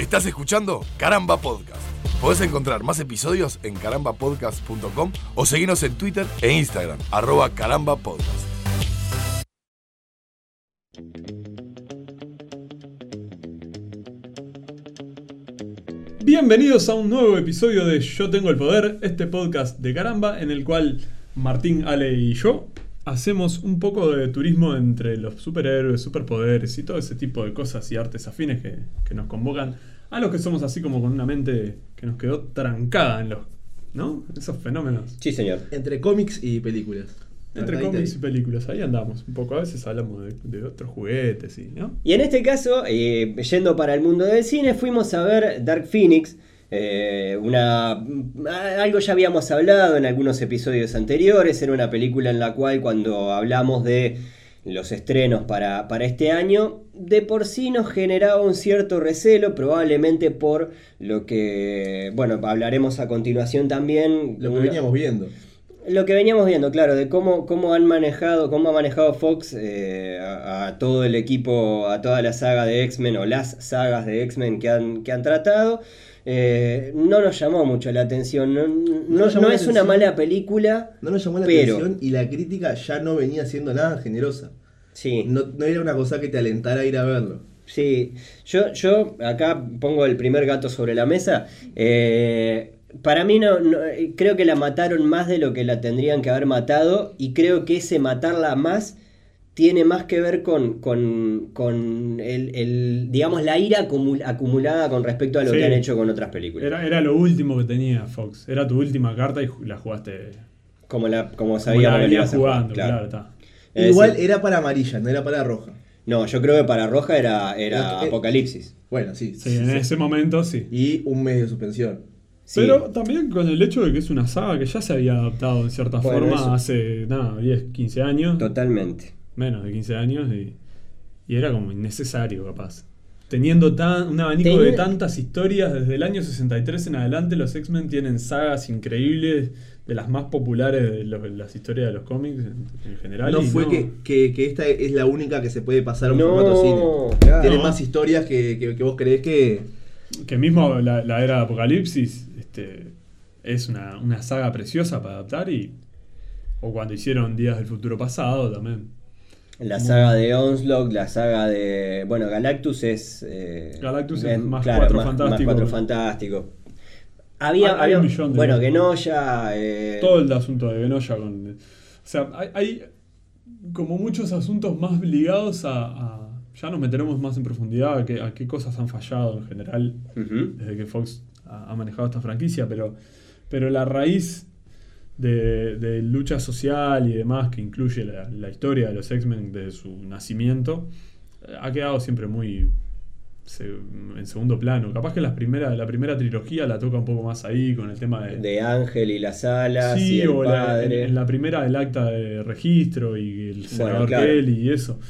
Estás escuchando Caramba Podcast. Podés encontrar más episodios en carambapodcast.com o seguirnos en Twitter e Instagram, arroba carambapodcast. Bienvenidos a un nuevo episodio de Yo Tengo el Poder, este podcast de caramba en el cual Martín, Ale y yo hacemos un poco de turismo entre los superhéroes, superpoderes y todo ese tipo de cosas y artes afines que, que nos convocan a los que somos así como con una mente que nos quedó trancada en los, ¿no? Esos fenómenos. Sí, señor. Entre cómics y películas. Entre cómics y películas, ahí andamos. Un poco, a veces hablamos de, de otros juguetes y, ¿no? Y en este caso, eh, yendo para el mundo del cine, fuimos a ver Dark Phoenix. Eh, una, algo ya habíamos hablado en algunos episodios anteriores. Era una película en la cual, cuando hablamos de los estrenos para, para este año, de por sí nos generaba un cierto recelo, probablemente por lo que, bueno, hablaremos a continuación también. Lo que veníamos viendo. Lo que veníamos viendo, claro, de cómo, cómo han manejado, cómo ha manejado Fox eh, a, a todo el equipo, a toda la saga de X-Men o las sagas de X-Men que han, que han tratado. Eh, no nos llamó mucho la atención. No, no- es una mala película. No nos llamó la Pero- atención y la crítica ya no venía siendo nada generosa. Sí. No, no era una cosa que te alentara a ir a verlo. Sí, yo, yo acá pongo el primer gato sobre la mesa. Eh, para mí no, no- creo que la mataron más de lo que la tendrían que haber matado y creo que ese matarla más tiene más que ver con, con, con el, el, digamos, la ira acumul- acumulada con respecto a lo Sí. que han hecho con otras películas. Era, era lo último que tenía Fox. Era tu última carta y la jugaste. como, la, como Como sabíamos la jugando, claro, está. Igual decir, era para amarilla, no era para roja. No, yo creo que para Roja era, era Eh, Apocalipsis. Bueno, sí. Sí, sí, en sí. ese momento sí. Y un mes de suspensión. Sí. Pero también con el hecho de que es una saga que ya se había adaptado en cierta Bueno, forma eso- hace, nada, 10, 15 años. Totalmente. Menos de 15 años y, y era como innecesario capaz. Teniendo tan, un abanico de tantas historias, desde el año 63 en adelante los X-Men tienen sagas increíbles, de las más populares de, los- las historias de los cómics en, en general. No y fue Que, que, que esta es la única que se puede pasar a un No, formato cine. claro. Tiene más historias que, que- que vos creés que. Que mismo la, la era de Apocalipsis este, es una, una saga preciosa para adaptar y... O cuando hicieron Días del Futuro Pasado también. La saga de Onslaught, la saga de. Bueno, Galactus es. eh, Galactus es más claro, Cuatro más, más Fantásticos. Cuatro Fantásticos. Había, Hay- había- un millón de- Bueno, Genosha. Eh, todo el asunto de Benoya con. O sea, hay, hay como muchos asuntos más ligados a, a- Ya nos meteremos más en profundidad a qué, a qué cosas han fallado en general desde que Fox ha, ha manejado esta franquicia, pero, pero la raíz de, de lucha social y demás que incluye la, la historia de los X-Men desde su nacimiento ha quedado siempre muy se- en segundo plano. Capaz que las primeras, la primera trilogía la toca un poco más ahí con el tema de, De Ángel y las alas. Sí, y el o la- en, padre. en la primera el acta de registro y el senador claro. Kelly y eso.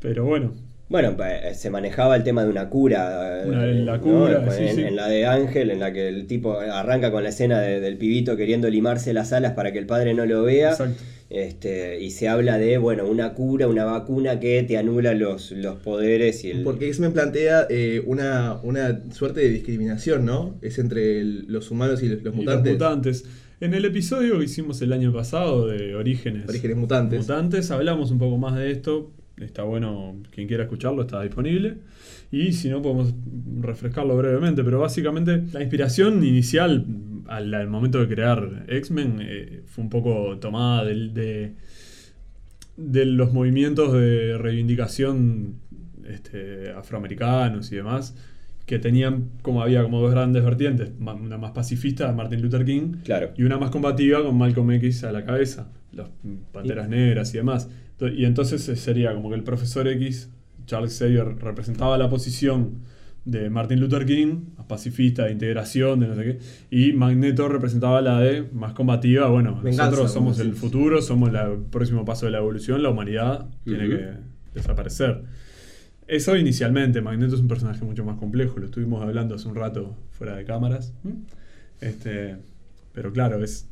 Pero bueno, Bueno, pa- se manejaba el tema de una cura. eh, Una- la ¿no? cura, sí, en, sí. en la de Ángel, en la que el tipo arranca con la escena de- del pibito queriendo limarse las alas para que el padre no lo vea. exacto. Este, y se habla de, bueno, una cura, una vacuna que te anula los, los poderes y el... Porque X-Men plantea eh, una, una suerte de discriminación, ¿no? Es entre el- los humanos y los, los Y mutantes. los mutantes. En el episodio que hicimos el año pasado de Orígenes, Orígenes mutantes. Mutantes, hablamos un poco más de esto. Está bueno, quien quiera escucharlo está disponible. Y si no, podemos refrescarlo brevemente. Pero básicamente, la inspiración inicial al, al momento de crear X-Men eh, fue un poco tomada de, de los movimientos de reivindicación este, afroamericanos y demás. Que tenían, como había como dos grandes vertientes, una más pacifista, Martin Luther King, Claro. y una más combativa con Malcolm X a la cabeza, los Panteras Negras y demás. Y entonces eh, sería como que el profesor X, Charles Xavier, representaba la posición de Martin Luther King, más pacifista, de integración, de no sé qué, y Magneto representaba la de más combativa, bueno, Venganza, nosotros somos el futuro, somos el próximo paso de la evolución, la humanidad tiene que desaparecer. Eso inicialmente, Magneto es un personaje mucho más complejo, lo estuvimos hablando hace un rato fuera de cámaras. Este, pero claro, es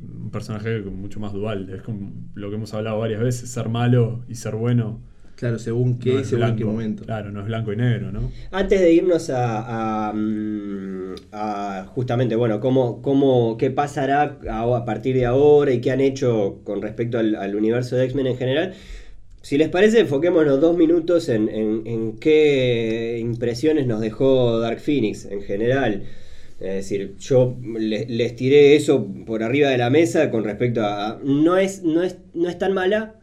un personaje mucho más dual. Es como lo que hemos hablado varias veces, ser malo y ser bueno Claro, según qué, No es según en qué momento. Claro, no es blanco y negro, ¿no? Antes de irnos a, a, a justamente, bueno, cómo, cómo, qué pasará a, a partir de ahora y qué han hecho con respecto al, al universo de X-Men en general, si les parece, enfoquémonos dos minutos en, en- en qué impresiones nos dejó Dark Phoenix en general. Es decir, yo le- les tiré eso por arriba de la mesa con respecto a... no, es, no, es, no es tan mala,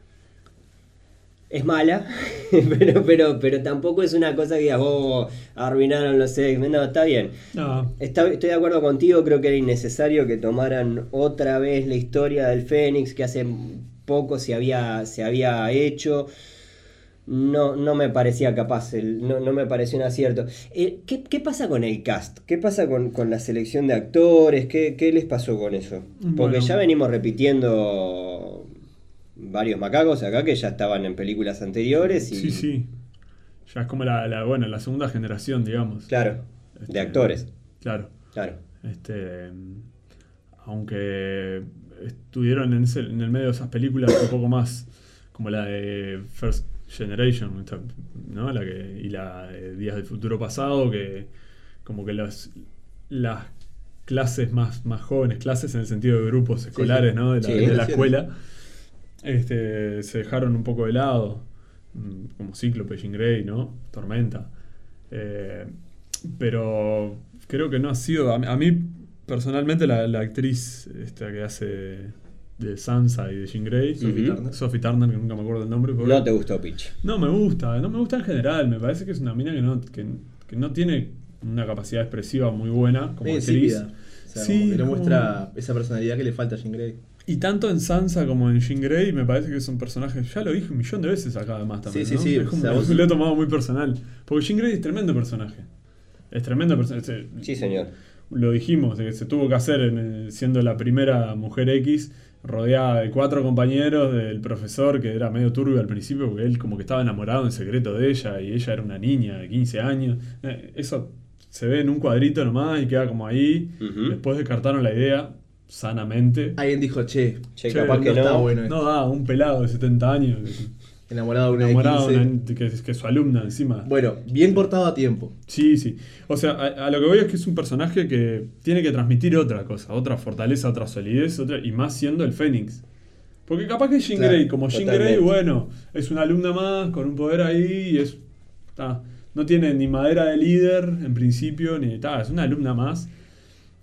es mala, pero, pero, pero tampoco es una cosa que digas, oh, arruinaron los X-Men. No, está bien. No, Está- estoy de acuerdo contigo, creo que era innecesario que tomaran otra vez la historia del Fénix que hace poco se había, se había hecho. No, no me parecía capaz, el- no, no me pareció un acierto. Eh, ¿qué, qué pasa con el cast? ¿Qué pasa con, con la selección de actores? ¿Qué, qué les pasó con eso? Porque Bueno. ya venimos repitiendo varios macacos acá que ya estaban en películas anteriores y sí, sí. Ya es como la, la- bueno, la segunda generación, digamos. claro, de Este, actores, Claro. claro. Este, aunque estuvieron en, ese- en el medio de esas películas un poco más como la de First Generation, esta, ¿no? La que, y la de Días del Futuro Pasado, que como que las, las clases más, más jóvenes, clases en el sentido de grupos escolares, ¿no? De la, Sí. de la Generaciones. escuela, este, se dejaron un poco de lado, mm, como Cíclope, Jean Grey, ¿no? Tormenta. Eh, pero creo que no ha sido. A mí, a mí, personalmente, la, la actriz esta que hace de Sansa y de Jean Grey, Sophie Ujú. Turner. Sophie Turner, que nunca me acuerdo el nombre. porque- No te gustó Pitch. no me gusta, no me gusta en general. Me parece que es una mina que no, que, que no tiene una capacidad expresiva muy buena como actriz. O sea, Sí, como que no muestra esa personalidad que le falta a Jean Grey. Y tanto en Sansa como en Jean Grey me parece que son personajes, ya lo dije un millón de veces acá además también. Sí, sí, ¿no? sí, Es como o sea, que vos- lo he tomado muy personal. Porque Jean Grey es tremendo personaje. Es tremendo personaje. Sí, señor. Lo dijimos, de que se tuvo que hacer en, siendo la primera mujer X, rodeada de cuatro compañeros, del profesor que era medio turbio al principio, porque él como que estaba enamorado en secreto de ella y ella era una niña de 15 años. Eh, Eso se ve en un cuadrito nomás y queda como ahí. Después descartaron la idea sanamente. Alguien dijo, che, Che, Che, capaz no que está no. bueno esto. No da, un pelado de 70 años, enamorado de una enamorado de de 15. una- que, que es su alumna encima. Bueno, bien cortado a tiempo. Sí, sí. O sea, a, a lo que voy es que es un personaje que tiene que transmitir otra cosa, otra fortaleza, otra solidez, otra, y más siendo el Fénix. Porque capaz que Jean Claro, Grey, como Jean totalmente. Grey, bueno, es una alumna más con un poder ahí y es. ta, no tiene ni madera de líder en principio, ni. ta, es una alumna más.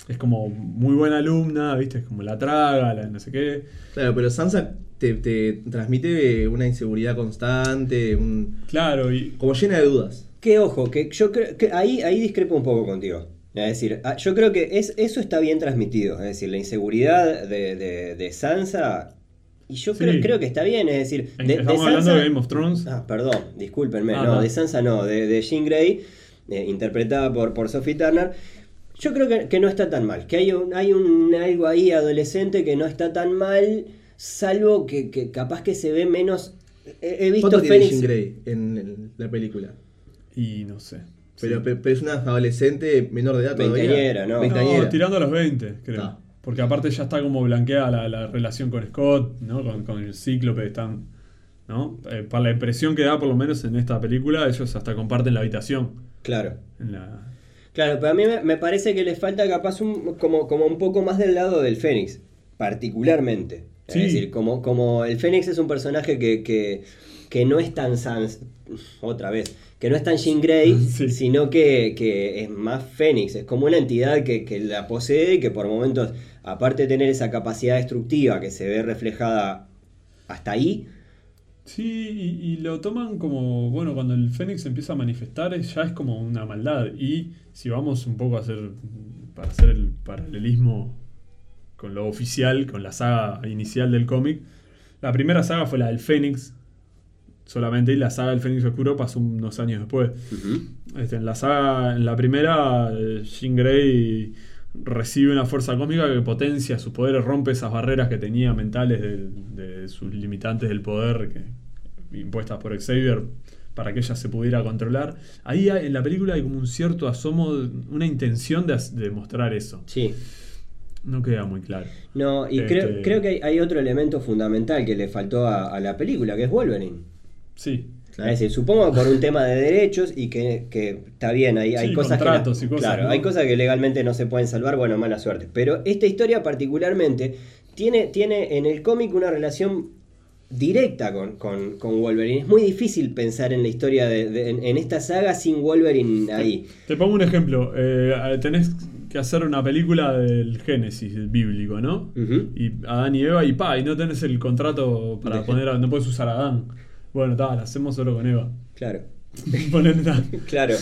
Es como muy buena alumna, ¿viste? Es como la traga, la no sé qué. Claro, pero Sansa te, te transmite una inseguridad constante, un, Claro, y. como llena de dudas. Que ojo, que yo creo que ahí, ahí discrepo un poco contigo. Es decir, ah, yo creo que es, eso está bien transmitido. Es decir, la inseguridad de, de- de Sansa. Y yo Sí. creo, creo que está bien. Es decir, de, de Estamos hablando de Game of Thrones. Ah, perdón, discúlpenme. Ah, no, no. de Sansa no, de, de Jean Grey, eh, interpretada por, por Sophie Turner. Yo creo que, que no está tan mal. Que hay, un, hay un, algo ahí adolescente que no está tan mal. Salvo que, que capaz que se ve menos. He, he visto ¿Cuánto tiene Fénix. Jean Grey en, la película? Y no sé. Pero, Sí. pero es una adolescente menor de edad todavía. Veinteañera, ¿no? Veinteañera. No, tirando a los 20, creo. Ah. Porque aparte ya está como blanqueada la, la relación con Scott, ¿no? Con, con el Cíclope, están. ¿No? Eh, para la impresión que da, por lo menos en esta película, ellos hasta comparten la habitación. Claro. En la... Claro, pero a mí me, me parece que le falta capaz un, como, como un poco más del lado del Fénix, particularmente. Sí. Es decir, como, como el Fénix es un personaje que, que, que no es tan Sans, otra vez, que no es tan Jean Grey, Sí. sino que, que es más Fénix, es como una entidad que, que la posee y que por momentos, aparte de tener esa capacidad destructiva que se ve reflejada hasta ahí, Sí, y, y lo toman como, bueno, cuando el Fénix empieza a manifestar, es- ya es como una maldad. Y si vamos un poco a hacer, para hacer el paralelismo con lo oficial, con la saga inicial del cómic, la primera saga fue la del Fénix, solamente, y la saga del Fénix Oscuro pasó unos años después. Este, en la saga, en la primera, eh, Jean Grey recibe una fuerza cósmica que potencia sus poderes, rompe esas barreras que tenía mentales de, de sus limitantes del poder que, impuestas por Xavier para que ella se pudiera controlar. Ahí en la película hay como un cierto asomo, una intención de, de mostrar eso. sí. No queda muy claro. No, y Este- creo, creo que hay, hay otro elemento fundamental que le faltó a, a la película, que es Wolverine. Sí. Claro. Es decir, supongo que por un tema de derechos y que, que está bien, hay, hay cosas que. cosas, claro, ¿no? hay cosas que legalmente no se pueden salvar, bueno, mala suerte. Pero esta historia, particularmente, tiene, tiene en el cómic una relación directa con, con, con Wolverine. Es muy difícil pensar en la historia de, de- en, en esta saga sin Wolverine ahí. Te pongo un ejemplo. eh, tenés que hacer una película del Génesis bíblico, ¿no? Y Adán y Eva y pa, y no tenés el contrato para De- poner, a- no puedes usar a Adán. Bueno, tal, la hacemos solo con Eva. Claro, claro.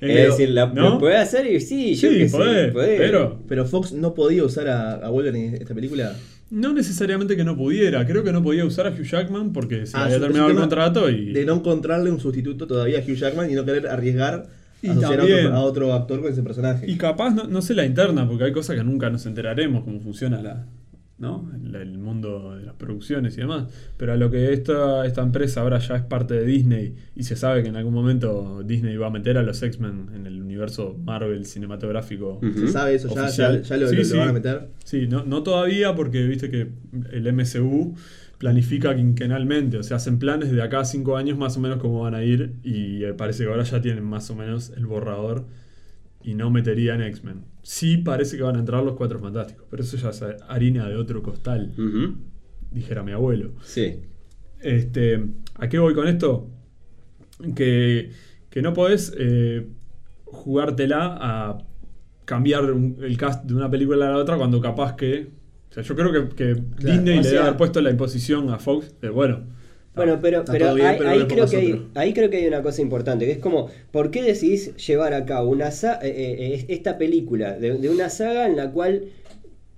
Eh, es decir, la, ¿no? ¿lo puede hacer? Y sí, yo Sí, qué sé, podés, podés. pero Pero Fox no podía usar a, a Wolverine en esta película. no necesariamente que no pudiera. Creo que no podía usar a Hugh Jackman porque se Ah, había terminado el contrato y. De no encontrarle un sustituto todavía a Hugh Jackman y no querer arriesgar asociar a también- otro, a otro actor con ese personaje. Y capaz, no, no sé la interna, porque hay cosas que nunca nos enteraremos cómo funciona la, ¿no? el, el mundo de las producciones y demás. Pero a lo que esta, esta empresa ahora ya es parte de Disney y se sabe que en algún momento Disney va a meter a los X-Men en el universo Marvel cinematográfico. Se sabe eso, ya, ya, lo, Sí, lo- lo sí. van a meter. Sí, no, no todavía porque viste que el MCU planifica quinquenalmente, o sea, hacen planes de acá a cinco años más o menos cómo van a ir y eh, parece que ahora ya tienen más o menos el borrador y no meterían X-Men. Sí parece que van a entrar los Cuatro Fantásticos, pero eso ya es harina de otro costal, dijera mi abuelo. Sí. Este, ¿A qué voy con esto? Que, que no podés eh, jugártela a cambiar un- el cast de una película a la otra cuando capaz que... O sea, yo creo que, que Disney le debe sea- haber puesto la imposición a Fox de, bueno... Bueno, pero, Está pero bien, ahí, pero ahí creo que hay, ahí creo que hay una cosa importante, que es como, ¿por qué decidís llevar a cabo una eh, eh, eh, esta película de, de una saga en la cual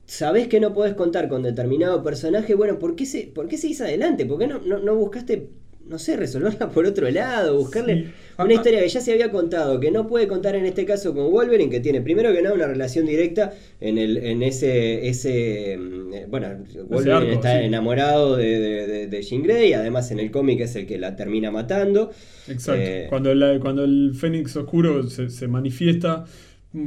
sabés que no podés contar con determinado personaje? Bueno, ¿por qué, se, por qué seguís adelante? ¿Por qué no, no, no buscaste, no sé, resolverla por otro lado? Buscarle Sí. Ah, una ah. historia que ya se había contado, que no puede contar en este caso con Wolverine, que tiene primero que nada una relación directa en, el, en ese, ese, mm, bueno, Wolverine arco, está sí. enamorado de, de, de- de Jean Grey, además en el cómic es el que la termina matando. Exacto. Eh, cuando, la- cuando el Fénix Oscuro se, se manifiesta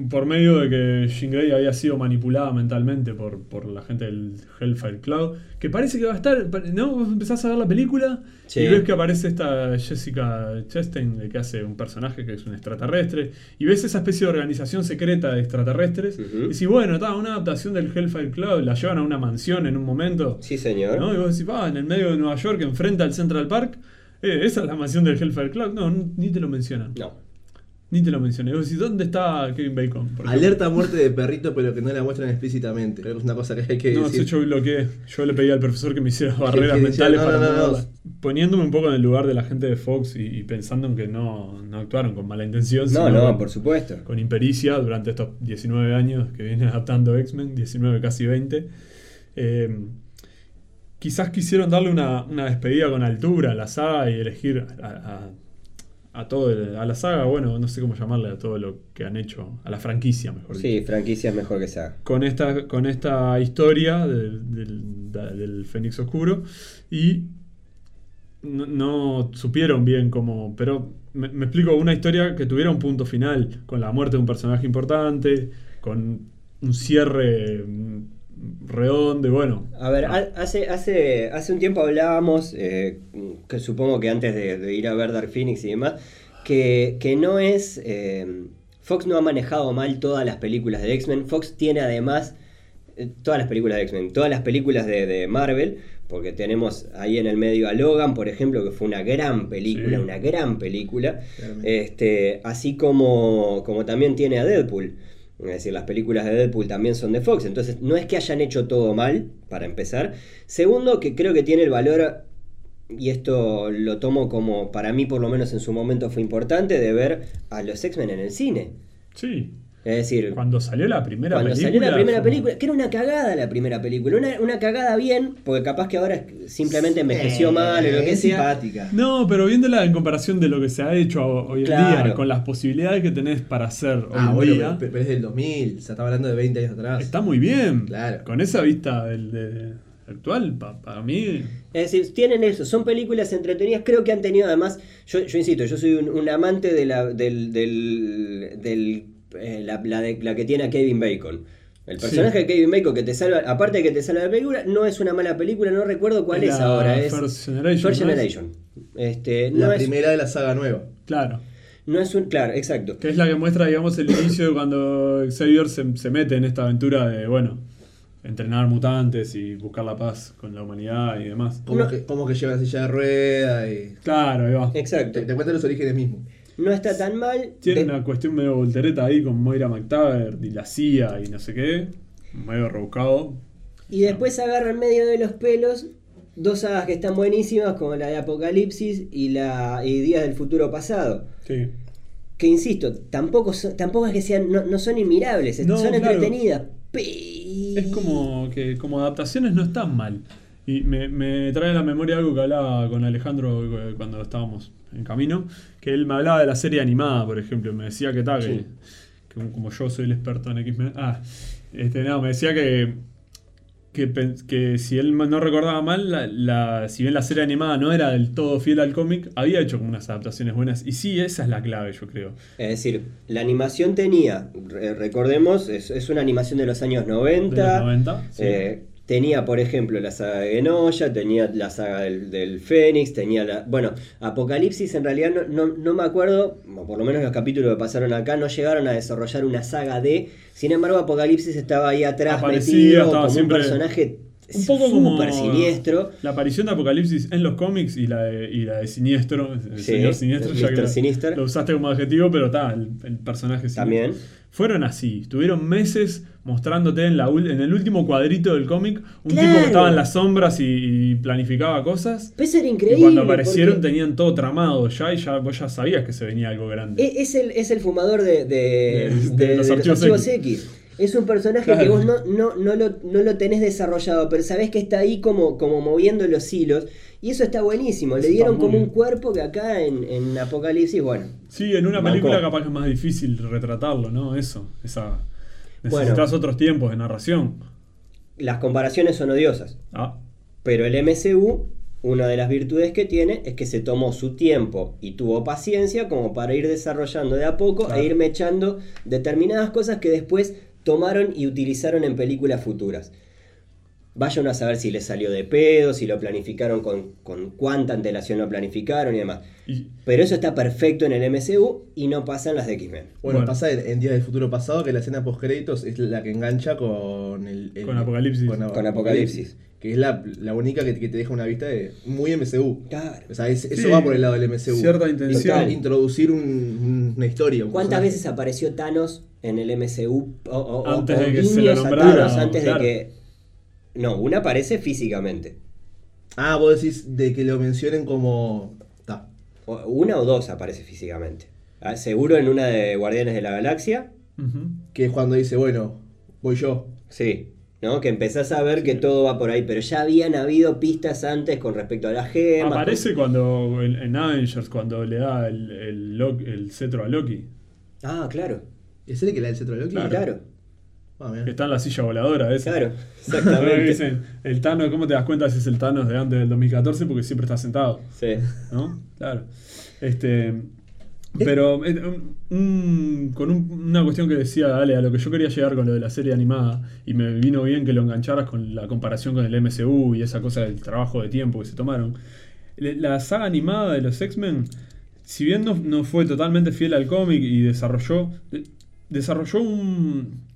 por medio de que Jean Grey había sido manipulada mentalmente por, por la gente del Hellfire Cloud, que parece que va a estar, ¿no? Vos empezás a ver la película Sí. y ves que aparece esta Jessica Chastain, que hace un personaje que es un extraterrestre, y ves esa especie de organización secreta de extraterrestres, y decís, bueno, está, una adaptación del Hellfire Cloud, la llevan a una mansión en un momento, Sí, señor. ¿no? Y vos decís, va, en el medio de Nueva York, enfrente al Central Park, eh, esa es la mansión del Hellfire Club. No, ni te lo mencionan. No. Ni te lo mencionan. Y vos decís, ¿dónde está Kevin Bacon? Por? Alerta a muerte de perrito, pero que no la muestran explícitamente. Creo que es una cosa que hay que No, decir. eso yo bloqueé. Yo le pedí al profesor que me hiciera barreras que decía, mentales no, para no, no, no, no. Poniéndome un poco en el lugar de la gente de Fox y, y pensando en que no, no actuaron con mala intención. No, sino no, por supuesto. con impericia durante estos 19 años que vienen adaptando X-Men, 19 casi 20. Eh, quizás quisieron darle una, una despedida con altura a la saga y elegir a, a- a todo el- a la saga, bueno, no sé cómo llamarle a todo lo que han hecho, a la franquicia, mejor dicho Sí, franquicia es mejor que saga. con esta, con esta historia del, del, Fénix Oscuro y no, no supieron bien cómo, pero me, me explico, una historia que tuviera un punto final, con la muerte de un personaje importante, con un cierre mm, redondo y bueno. A ver, ah, ha- hace, hace, hace un tiempo hablábamos, eh, que supongo que antes de, de ir a ver Dark Phoenix y demás, que, que no es... eh, Fox no ha manejado mal todas las películas de X-Men. Fox tiene además eh, todas las películas de X-Men, todas las películas de, de Marvel, porque tenemos ahí en el medio a Logan, por ejemplo, que fue una gran película, Sí. una gran película. Claramente. Este, así como, como también tiene a Deadpool. Es decir, las películas de Deadpool también son de Fox. Entonces, no es que hayan hecho todo mal, para empezar. Segundo, que creo que tiene el valor, y esto lo tomo como, para mí por lo menos en su momento fue importante, de ver a los X-Men en el cine. Sí, Es decir, cuando salió la primera cuando película. salió la primera película, que era una cagada la primera película, una, una cagada bien, porque capaz que ahora simplemente envejeció Eh, mal o lo que es sea. simpática. No, pero viéndola en comparación de lo que se ha hecho hoy en Claro. día, con las posibilidades que tenés para hacer hoy Ah, en bueno, día, pero, pero es del 2000, se estaba hablando de 20 años atrás. está muy bien. Claro. Con esa vista del, de- actual, pa- para mí, Es decir, tienen eso, son películas entretenidas, creo que han tenido además, yo, yo insisto, yo soy un, un amante de la, del, del, del, eh, la, la de- la que tiene a Kevin Bacon. El personaje Sí. de Kevin Bacon que te salva, aparte de que te salva la película, no es una mala película, no recuerdo cuál es, ahora, es First Generation. First ¿no es? Este, no La es, primera de la saga nueva. Claro. no es un. Claro, exacto. Que es la que muestra, digamos, el inicio de cuando Xavier se, se mete en esta aventura de, bueno, entrenar mutantes y buscar la paz con la humanidad y demás. Como, No. que, como que lleva la silla de rueda y. Claro, ahí va. Exacto. Te, te cuentan los orígenes mismos. No está tan mal. Tiene De- una cuestión medio voltereta ahí con Moira McTaggart y la CIA y no sé qué. Medio rebuscado. Y después agarra en medio de los pelos dos sagas que están buenísimas, como la de Apocalipsis y la y Días del Futuro Pasado. Sí. Que insisto, tampoco, son- tampoco es que sean, no, no son inmirables, No, son claro. entretenidas. Es como que como adaptaciones no están mal. Y me, me trae a la memoria algo que hablaba con Alejandro eh, cuando estábamos en camino, que él me hablaba de la serie animada, por ejemplo. Me decía que tal, que, Sí. que como yo soy el experto en X-Men. Ah, este, no, me decía que, que, si él no recordaba mal, la, la- si bien la serie animada no era del todo fiel al cómic, había hecho como unas adaptaciones buenas. Y sí, esa es la clave, yo creo. Es decir, la animación tenía, re- recordemos, es, es una animación de los años 90. De los 90. sí. Tenía, por ejemplo, la saga de Genoya, tenía la saga del, del Fénix, tenía la. Bueno, Apocalipsis en realidad no, no, no me acuerdo, o por lo menos los capítulos que pasaron acá, no llegaron a desarrollar una saga de. Sin embargo, Apocalipsis estaba ahí atrás Aparecía, metido estaba como siempre- un personaje un poco como súper siniestro. La aparición de Apocalipsis en los cómics y la de, y la de Siniestro, el Sí, señor Siniestro, el ya que lo, Sinister. lo usaste como adjetivo, pero está, el, el personaje siniestro. También. Fueron así, estuvieron meses mostrándote en, la, en el último cuadrito del cómic un Claro. tipo que estaba en las sombras y, y planificaba cosas. Pues era Y increíble. cuando aparecieron tenían todo tramado ya y ya vos ya sabías que se venía algo grande. E- Es el, es el fumador de, de- De- de- de los archivos X. Es un personaje Claro. que vos no, no, no, lo, no lo tenés desarrollado, pero sabés que está ahí como, como moviendo los hilos. Y eso está buenísimo. Le dieron como un cuerpo que acá en, en Apocalipsis, bueno. Sí, en una película capaz que es más difícil retratarlo, ¿no? Eso, esa... Bueno. Necesitas otros tiempos de narración. Las comparaciones son odiosas. Ah, Pero el MCU, una de las virtudes que tiene es que se tomó su tiempo y tuvo paciencia como para ir desarrollando de a poco Claro. e ir mechando determinadas cosas que después tomaron y utilizaron en películas futuras. Vayan a saber si les salió de pedo, si lo planificaron con, con cuánta antelación lo planificaron y demás. y, Pero eso está perfecto en el MCU y no pasa en las de X-Men. Bueno, Bueno. pasa en, en Días del Futuro Pasado que la escena post créditos es la que engancha con el, el- Con Apocalipsis. Con, Con Apocalipsis. Que es la, la única que, que te deja una vista de muy MCU. Claro. O sea, es- eso Sí, va por el lado del MCU. cierta intención. Total, Introducir un- una historia. un ¿Cuántas personaje. veces apareció Thanos en el MCU? O, o- o- Antes o de que se lo nombrara, Thanos antes claro. de que. No, una aparece físicamente. Ah, vos decís de que lo mencionen como. Ta. Una o dos aparece físicamente. Ah, Seguro en una de Guardianes de la Galaxia. Que es cuando dice, bueno, voy yo. Sí. ¿No? Que empezás a ver que todo va por ahí. Pero ya habían habido pistas antes con respecto a las gemas. Aparece cuando en, en Avengers, cuando le da el, el, el cetro a Loki. Ah, claro. ¿Es el que le da el centro de Loki? Claro. Claro. Ah. Que está en la silla voladora esa. Claro. Exactamente. dicen, el Thanos, ¿cómo te das cuenta si es el Thanos de antes del 2014? Porque siempre está sentado, Sí. ¿no? Claro. Este, pero eh, un- un- con un- una cuestión que decía Dale, a lo que yo quería llegar con lo de la serie animada, y me vino bien que lo engancharas con la comparación con el MCU y esa cosa del trabajo de tiempo que se tomaron. La saga animada de los X-Men, si bien no, no fue totalmente fiel al cómic y desarrolló, de- desarrolló un-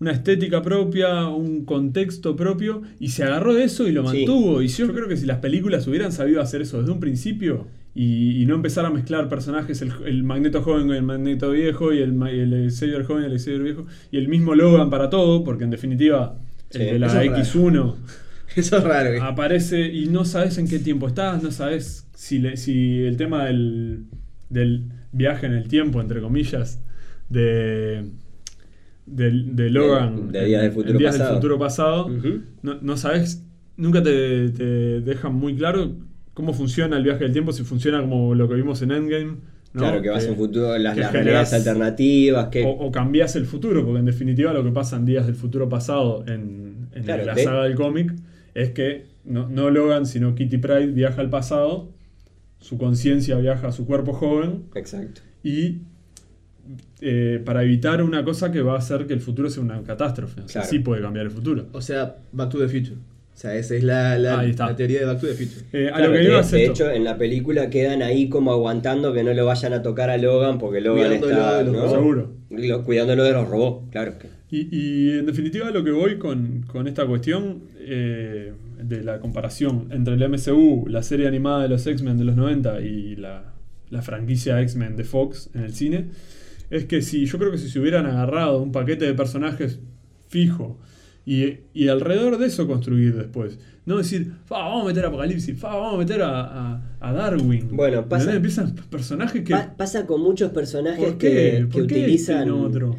una estética propia, un contexto propio, y se agarró de eso y lo Sí. mantuvo. Y yo creo que si las películas hubieran sabido hacer eso desde un principio y, y no empezar a mezclar personajes, el, el Magneto joven con el Magneto viejo y el, y el Xavier joven y el Xavier viejo, y el mismo Logan para todo, porque en definitiva Sí, el de la eso es raro. X1 Eso es raro. eh. aparece y no sabes en qué tiempo estás, no sabes si, le- si el tema del, del viaje en el tiempo, entre comillas, de, del- de Logan, de Días del Futuro Días del futuro pasado, no, no sabes, nunca te, te dejan muy claro cómo funciona el viaje del tiempo, si funciona como lo que vimos en Endgame. ¿no? Claro, que vas a un futuro, las, que las realidades alternativas, que... O, o cambias el futuro, porque en definitiva lo que pasa en Días del Futuro Pasado en, en Claro, la de- saga del cómic es que no, no Logan, sino Kitty Pride viaja al pasado, su conciencia viaja a su cuerpo joven Exacto. y eh, para evitar una cosa que va a hacer que el futuro sea una catástrofe. O sea, Claro. sí puede cambiar el futuro. O sea, Back to the Future. O sea, esa es la, la, teoría de Back to the Future. Eh, a Claro, lo que de, iba hecho, en la película quedan ahí como aguantando que no lo vayan a tocar a Logan porque Logan Cuidándolo está de los ¿no? robots. Seguro. Lo- cuidándolo de los robots, claro. y en definitiva lo que voy con, con esta cuestión eh, de la comparación entre el MCU, la serie animada de los X-Men de los 90 y la, la franquicia X-Men de Fox en el cine, es que si yo creo que si se hubieran agarrado un paquete de personajes fijo y, y alrededor de eso construir después, no decir, "Fa, vamos a meter a Apocalipsis, fa, vamos a meter a, a- a Darwin. Bueno, pasa-. Empiezan personajes que... Pa- pasa con muchos personajes ¿Por que, que ¿Por qué utilizan. otro?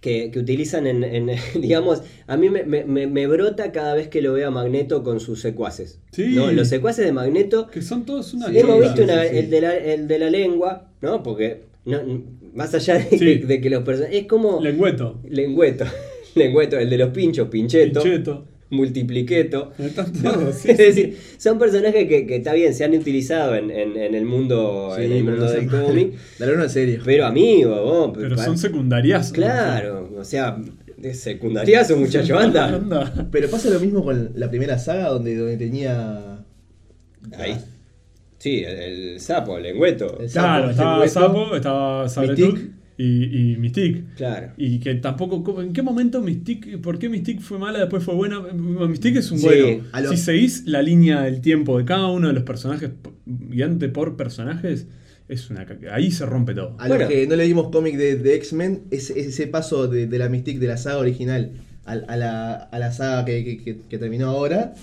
Que, que utilizan en, en- digamos, a mí me, me- me- me brota cada vez que lo veo a Magneto con sus secuaces. Sí. ¿no? Los secuaces de Magneto, Que son todos una Sí, hemos visto una- sí. El, de la, el de la lengua, ¿no? Porque no, más allá de, que, de que los personajes... Es como... Lengüeto. Lengüeto. Lengüeto, el de los pinchos, pincheto, Pincheto. multipliqueto. Están todos, sí, es sí. decir, son personajes que, que está bien, se han utilizado en, en- en el mundo, Sí, en el mundo del cómic. Dale una serie. Pero amigo, vos, Pero pa- son secundarias. Claro, o sea, de secundariazo, muchacho, anda. Anda. Pero pasa lo mismo con la primera saga donde, donde tenía. Ahí. Sí, el, el sapo, el lengüeto. El Claro, Sapo, estaba Lengüeto, Sapo, estaba Sabretooth. Y, y Mystique. Claro. Y que tampoco. ¿cómo- ¿En qué momento Mystique.? ¿Por qué Mystique fue mala, después fue buena? Mystique es un Sí, bueno. lo- Si seguís la línea del tiempo de cada uno de los personajes, guiante por personajes, es una caca. Ahí se rompe todo. A Bueno. los que no le dimos cómic de, de X-Men, ese, ese paso de, de la Mystique de la saga original a, a la, a la saga que, que- que- que terminó ahora,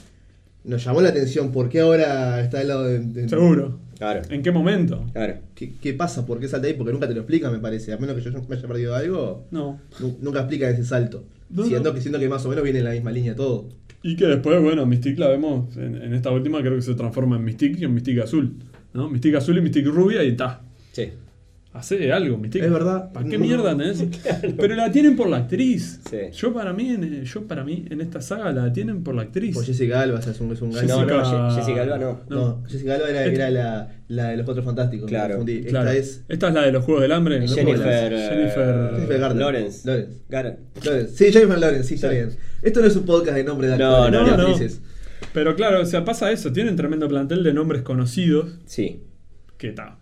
nos llamó la atención. ¿Por qué ahora está al lado de. de- Seguro. Claro, ¿En qué momento? claro. ¿Qué, qué pasa? ¿Por qué salta ahí? Porque nunca te lo explica, me parece. A menos que yo me haya perdido algo, No. nu- nunca explica ese salto. No, siendo, no. Que, siendo que más o menos viene en la misma línea todo. Y que después, bueno, Mystique la vemos en, en esta última, creo que se transforma en Mystique y en Mystique azul. ¿no? Mystique azul y Mystique rubia y está. Sí. Hace algo, Mystique. Es verdad. ¿Para qué No. mierda tenés? Pero la tienen por la actriz. Sí. Yo para mí, en, yo para mí, en esta saga la tienen por la actriz. Pues Jessica Alba o sea, es un, es un No, gancho. no, Je- Jessica Alba no. No, Jessica Alba era, era la, la de los cuatro fantásticos. me Claro. Esta es. Esta es la de los Juegos del Hambre. ¿no? Jennifer, eh, Jennifer. Jennifer Garner. Lawrence. Lawrence. Sí, Jennifer Lawrence, sí, está bien. Esto no es un podcast de nombre de No, actores, no, de no, no. actrices. Pero claro, o sea, pasa eso. Tienen tremendo plantel de nombres conocidos. Sí. Que está.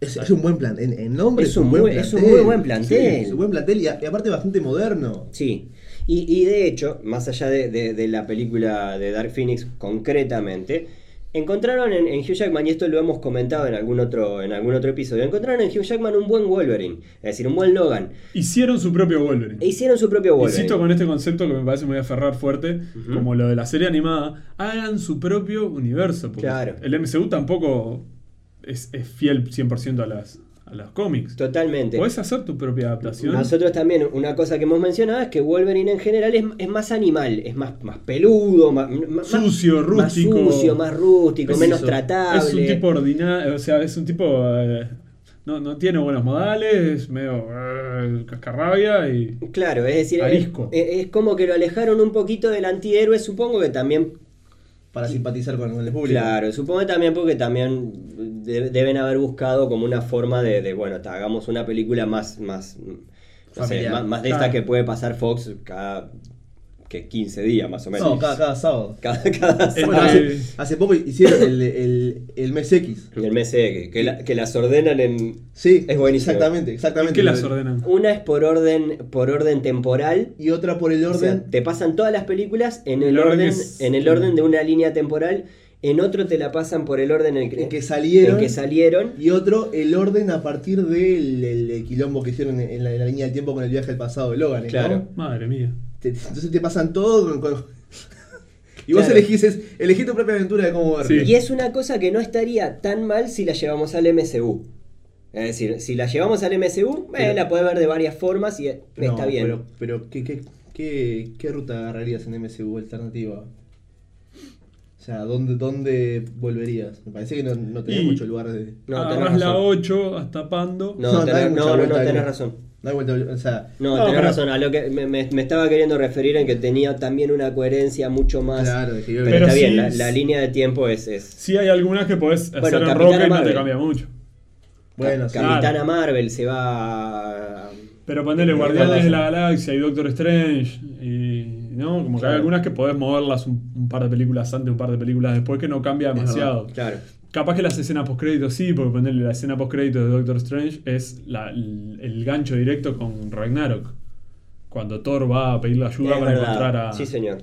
Es, es un buen plan. En, en nombre Es es, un buen muy- plantel. es un muy buen plantel. Sí, es un buen plantel y, a- y aparte bastante moderno. Sí, y, y de hecho, más allá de, de- de la película de Dark Phoenix concretamente, encontraron en, en Hugh Jackman, y esto lo hemos comentado en algún, otro, en algún otro episodio, encontraron en Hugh Jackman un buen Wolverine, es decir, un buen Logan. Hicieron su propio Wolverine. E hicieron su propio Wolverine. Insisto con este concepto que me parece muy aferrar fuerte, como lo de la serie animada, hagan su propio universo. Porque Claro. el MCU tampoco es, es fiel 100% a las a los cómics. Totalmente. Puedes hacer tu propia adaptación. Nosotros también, una cosa que hemos mencionado es que Wolverine en general es, es más animal, es más, más peludo, más, más- Sucio, más rústico. sucio, más rústico, Es menos eso. tratable. Es un tipo ordinario, o sea, es un tipo. eh, no, no tiene buenos modales, es medio eh, cascarrabia y. Claro, es decir, es- es como que lo alejaron un poquito del antihéroe, supongo que también Para simpatizar con, el público. Claro, supongo también porque también de- deben haber buscado como una forma de, de, bueno, ta, hagamos una película más, más, no sé, más, más de Claro. esta que puede pasar Fox cada que 15 días más o menos. No, cada, cada sábado. Cada, cada Bueno, sábado. hace, hace poco hicieron el, el, el mes X. El mes eh, que, que la- que las ordenan en... Sí, Es buenísimo. Exactamente, ¿En exactamente. qué las ordenan? Una es por orden, por orden temporal. Y otra por el O sea, orden. te pasan todas las películas en el, El orden orden, es- en el orden de una línea temporal. En otro te la pasan por el orden en el En que salieron. en que salieron. Y otro, el orden a partir del el- el quilombo que hicieron en la, en la línea del tiempo con el viaje al pasado de Logan. ¿no? Claro. Madre mía. Te- entonces te pasan todo con. con- y vos Claro. elegís, es- elegí tu propia aventura de cómo verte. Sí. Y es una cosa que no estaría tan mal si la llevamos al MCU. Es decir, si la llevamos al MCU, eh, la puedes ver de varias formas y eh, No, está bien. Pero, pero ¿qué, qué, qué, qué ruta agarrarías en MCU alternativa? O sea, ¿dónde, dónde volverías? Me parece que no, no tenés Y- mucho lugar de. No, Agarrás la razón. 8 hasta Pando. No, No, tenés, no, no, tenés razón. No hay vuelta, o sea, No, No, tenés pero- razón. A lo que me, me- me estaba queriendo referir en que tenía también una coherencia mucho más. claro, de Pero, Pero está sí bien, la, línea de tiempo es. es Sí hay algunas que podés Bueno, hacer en Rocket y no te cambia mucho. Bueno, sí. Ca- Capitana Marvel se va. a- Pero ponele Guardianes de la Galaxia y Doctor Strange y ¿no? Como que hay algunas que podés moverlas un, un par de películas antes, un par de películas después, que no cambia demasiado. Claro. Capaz que las escenas post-créditos sí, porque ponerle la escena post-crédito de Doctor Strange es la- el, el gancho directo con Ragnarok. Cuando Thor va a pedirle ayuda Es para verdad. encontrar a. Sí, señor.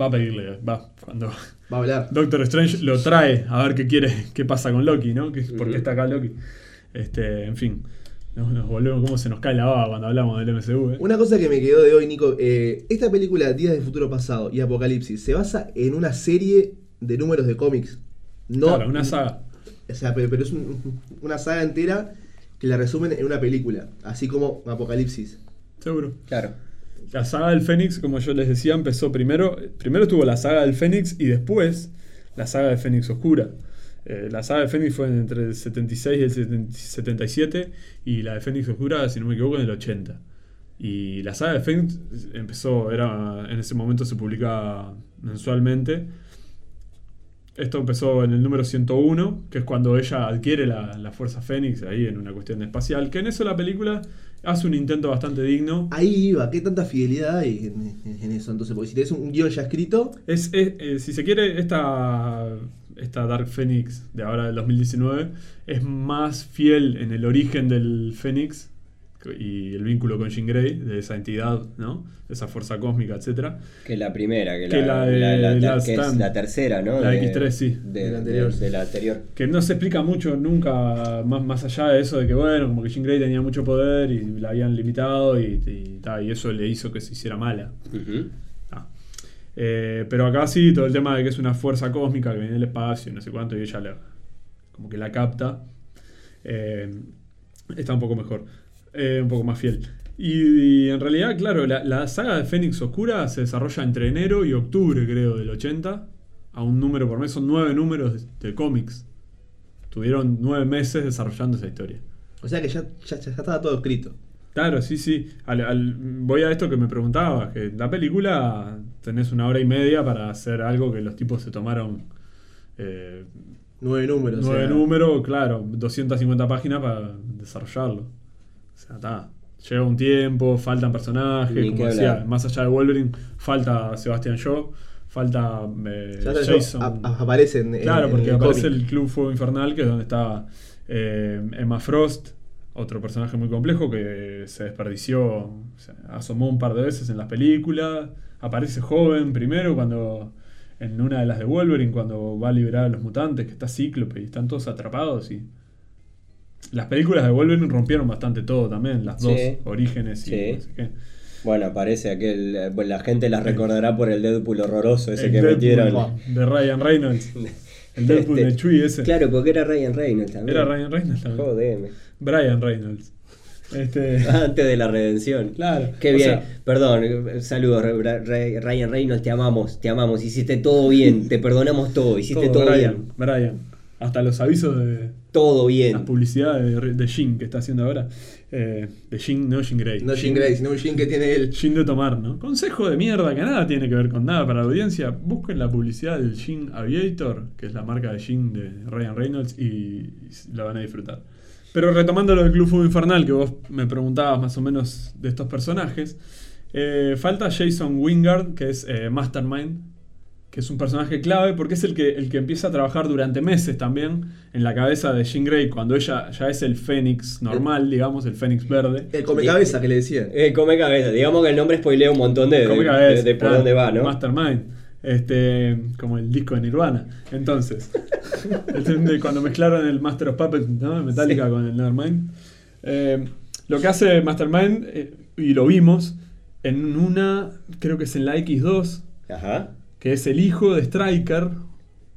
Va a pedirle, va. Cuando Va a hablar. Doctor Strange lo trae a ver qué quiere, qué pasa con Loki, ¿no? Que- ¿Por Ujú. qué está acá Loki? Este, en fin. Nos, nos volvemos, cómo se nos cae la baba cuando hablamos del MCU, ¿eh? Una cosa que me quedó de hoy, Nico. eh, esta película, Días de Futuro Pasado y Apocalipsis, se basa en una serie de números de cómics. No, Claro, una saga. O sea, pero, pero es un- una saga entera que la resumen en una película. Así como Apocalipsis. Seguro. Claro. La saga del Fénix, como yo les decía, empezó primero. Primero estuvo la saga del Fénix y después la saga de Fénix Oscura. Eh, la saga de Fénix fue entre el 76 y el 70 77 y la de Fénix Oscura, si no me equivoco, en el 80. Y la saga de Fénix empezó, era en ese momento se publicaba mensualmente. Esto empezó en el número 101, que es cuando ella adquiere la, la Fuerza Fénix, ahí en una cuestión espacial. Que en eso la película hace un intento bastante digno. Ahí iba, ¿qué tanta fidelidad hay en, eso? Entonces, porque si tenés un guion ya escrito, Es, es- eh, si se quiere, esta, esta Dark Phoenix de ahora del 2019 es más fiel en el origen del Fénix y el vínculo con Jean Grey, de esa entidad, ¿no? De esa fuerza cósmica, etcétera. Que la primera, que, Que la, la de la- la- Last que es la tercera, ¿no? La De- X3, sí. De, De la de- anterior. de la anterior. Que no se explica mucho nunca, más, más allá de eso de que, bueno, como que Jean Grey tenía mucho poder y la habían limitado y, y, ta, y eso le hizo que se hiciera mala. Eh, pero acá sí, todo el tema de que es una fuerza cósmica que viene del espacio y no sé cuánto, y ella la- como que la capta, eh, está un poco mejor, eh, un poco más fiel. Y, y en realidad, claro, la, la saga de Fénix Oscura se desarrolla entre enero y octubre, creo, del 80, a un número por mes, son nueve números de, de cómics. Tuvieron nueve meses desarrollando esa historia. o sea que ya, ya, ya estaba todo escrito. Claro, sí, sí. Al- al- voy a esto que me preguntabas, que la película tenés una hora y media para hacer algo que los tipos se tomaron eh, Nueve números. o nueve sea, números, claro, 250 páginas para desarrollarlo. O sea, está. Lleva un tiempo, faltan personajes, como decía, hablar. más allá de Wolverine, falta Sebastian Shaw, falta eh, está- Jason. a- a- aparecen en- Claro, en porque aparece el Club Fuego Infernal, que es donde estaba eh, Emma Frost, otro personaje muy complejo que se desperdició, o sea, asomó un par de veces en las películas. Aparece joven primero cuando en una de las de Wolverine, cuando va a liberar a los mutantes, que está Cíclope y están todos atrapados. y Las películas de Wolverine rompieron bastante todo también, las Sí. dos orígenes y Sí. no sé qué. Bueno, aparece aquel. bueno, la gente las recordará por el Deadpool horroroso ese El que Deadpool metieron. de Ryan Reynolds. El Deadpool Este, de Chui ese. Claro, porque era Ryan Reynolds también. Era Ryan Reynolds también. Jodeme. Brian Reynolds. Este, Antes de la redención. claro. Qué o bien. sea, Perdón, saludos, Ryan Reynolds, te amamos, te amamos. Hiciste todo bien, te perdonamos todo, hiciste todo, Brian, bien. Brian. Hasta los avisos de Todo las bien. publicidades de, de Jin que está haciendo ahora. Eh, de Jin, no Jin Grey. No Jean Grey, sino un Jean que tiene él. Jin de tomar, ¿no? Consejo de mierda que nada tiene que ver con nada para la audiencia. Busquen la publicidad del Jin Aviator, que es la marca de Jin de Ryan Reynolds, y la van a disfrutar. Pero retomando lo del Club Fuego Infernal, que vos me preguntabas más o menos de estos personajes, eh, falta Jason Wingard, que es eh, Mastermind, que es un personaje clave porque es el que, el que empieza a trabajar durante meses también en la cabeza de Jean Grey, cuando ella ya es el Fénix normal, digamos, el Fénix verde. El come cabeza que le decían. Eh, come cabeza, digamos que el nombre spoilea un montón de, de, de- de por claro, dónde va, ¿no? Mastermind. Este, como el disco de Nirvana. Entonces, cuando mezclaron el Master of Puppets ¿no? Metallica con el Nevermind. Eh, lo que hace Mastermind, eh, y lo vimos, en una, creo que es en la X2, Ajá. Que es el hijo de Striker,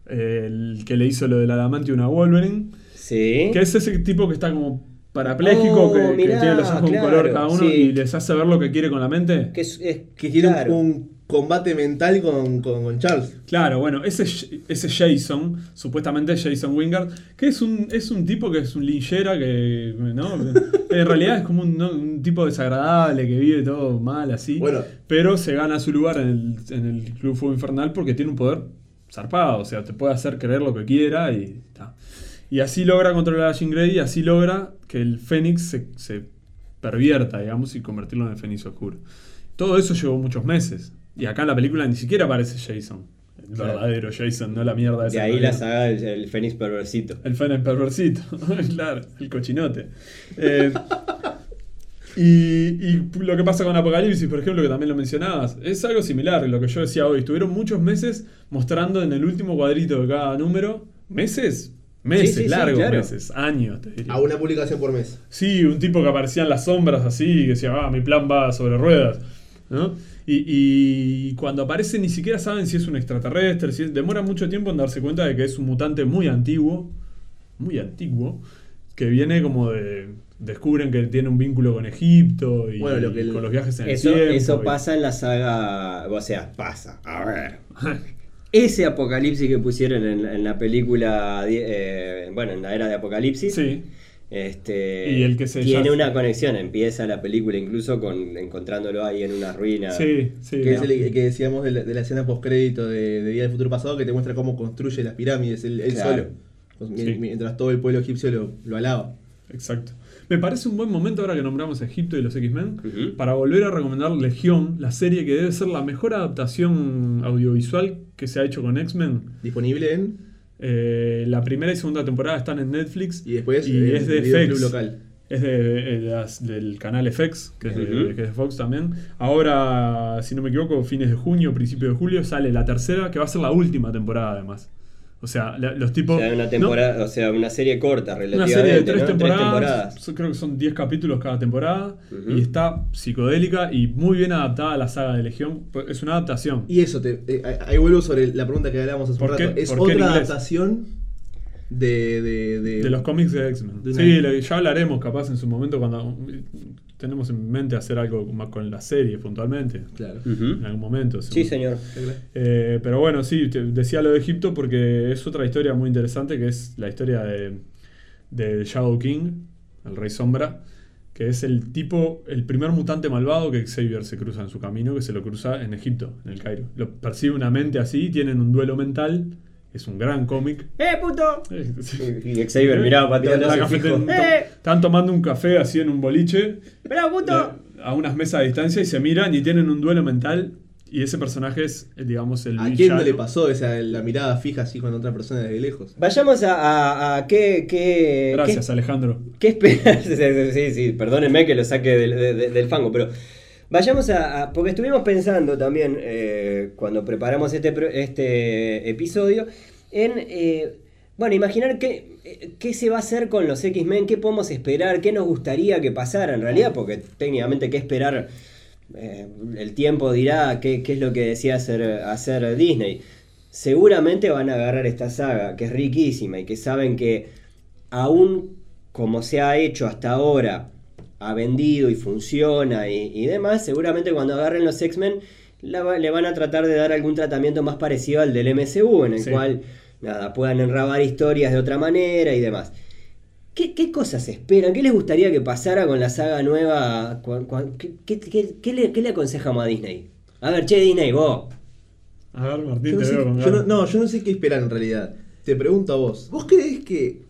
el que le hizo lo del Adamantium a Wolverine, Sí. que es ese tipo que está como parapléjico, Oh, que, tiene los ojos de un claro, color cada uno sí. y les hace ver lo que quiere con la mente. Que es, es- Que tiene un- claro. un combate mental con, con, con Charles. Claro, bueno, ese, ese Jason, supuestamente Jason Wingard, que es un, es un tipo que es un linchera que, ¿no? En realidad es como un, ¿no? un tipo desagradable que vive todo mal así, Bueno. pero se gana su lugar en el, en el Club Fuego Infernal porque tiene un poder zarpado, o sea, te puede hacer creer lo que quiera y está. Y así logra controlar a Jean Grey y así logra que el Fénix se, se pervierta, digamos, y convertirlo en el Fénix Oscuro. todo eso llevó muchos meses. Y acá en la película ni siquiera aparece Jason. El Claro. verdadero Jason, no la mierda De esa. ahí que la saga del el Fénix Perversito. El el perversito, claro, el cochinote. Eh, y, y lo que pasa con Apocalipsis, por ejemplo, que también lo mencionabas, es algo similar, lo que yo decía hoy. Estuvieron muchos meses mostrando en el último cuadrito de cada número, meses, meses, Sí, sí, sí, largos claro. meses, años, te diría. A una publicación por mes. Sí, un tipo que aparecía en las sombras así, y decía, ah, mi plan va sobre ruedas. ¿no? Y, y cuando aparece ni siquiera saben si es un extraterrestre, si es- demora mucho tiempo en darse cuenta de que es un mutante muy antiguo, muy antiguo, que viene como de... Descubren que tiene un vínculo con Egipto y, Bueno, lo que el- con los viajes en Eso, el tiempo. eso pasa en la saga. O sea, pasa. A ver. Ese apocalipsis que pusieron en, en la película. eh, bueno, en la era de Apocalipsis. Sí, Este, Y el que se tiene ya- una conexión, empieza la película incluso con encontrándolo ahí en una ruina. sí, sí. Que es no. el que decíamos de la, de la escena postcrédito de, de Día del Futuro Pasado, que te muestra cómo construye las pirámides él, él Claro. solo. Pues, Sí. Mientras todo el pueblo egipcio lo, lo alaba. Exacto. Me parece un buen momento ahora que nombramos Egipto y los X-Men para volver a recomendar Legión, la serie que debe ser la mejor adaptación audiovisual que se ha hecho con X-Men. Disponible en. Eh, la primera y segunda temporada están en Netflix Y después y es de FX. local. Es de, eh, las- del canal FX, que es, de, que es de Fox también. Ahora, si no me equivoco, fines de junio, principio de julio, sale la tercera, que va a ser la última temporada además. O sea, la- los O tipos... sea, una ¿no? o sea, una serie corta Una relativamente. serie de tres ¿no? temporadas, so- creo que son 10 capítulos cada temporada, y está psicodélica y muy bien adaptada a la saga de Legión. Pues Es una adaptación. Y eso, te, eh, ahí vuelvo sobre la pregunta que hablábamos hace un rato. Es ¿Por qué en otra adaptación de, de, de, De los cómics de X-Men. Sí, una- lo- ya hablaremos capaz en su momento cuando tenemos en mente hacer algo más con la serie puntualmente. Claro. En algún momento. Sí, seguro. señor. Eh, pero bueno, sí, te decía lo de Egipto porque es otra historia muy interesante que es la historia de, de Shadow King, el Rey Sombra, que es el tipo, el primer mutante malvado que Xavier se cruza en su camino, que se lo cruza en Egipto, en el Cairo. Lo percibe una mente así, tienen un duelo mental, es un gran cómic. ¡Eh, puto! Eh, sí. Y y Xavier miraba Mirá la to- ¡Eh! Están tomando un café así en un boliche, ¡Bravo, puto! de- a unas mesas de distancia y se miran y tienen un duelo mental. Y ese personaje es, eh, digamos, el ¿A quién no le pasó esa la mirada fija así con otra persona desde lejos? Vayamos a, a, a qué, qué, Gracias, qué, Alejandro. qué esperas. sí, sí, perdónenme que lo saque del, de- de- del fango, pero vayamos a, Porque estuvimos pensando también eh, cuando preparamos este, este episodio en. eh, bueno, imaginar qué, eh, qué se va a hacer con los X-Men, qué podemos esperar, qué nos gustaría que pasara en realidad, porque técnicamente qué esperar, el tiempo dirá qué, qué es lo que decía hacer, hacer Disney. Seguramente van a agarrar esta saga, que es riquísima y que saben que aún como se ha hecho hasta ahora, ha vendido y funciona y, y demás, seguramente cuando agarren los X-Men la le van a tratar de dar algún tratamiento más parecido al del MCU, en el Sí. cual nada, puedan enrabar historias de otra manera y demás. ¿Qué, qué cosas esperan? ¿Qué les gustaría que pasara con la saga nueva? ¿Qué, qué- qué- qué le, qué le aconsejamos a Disney? A ver, che, Disney, vos. A ver, Martín, Yo no, te sé, veo con yo no- no, yo no sé qué esperar en realidad. Te pregunto a vos. ¿Vos crees que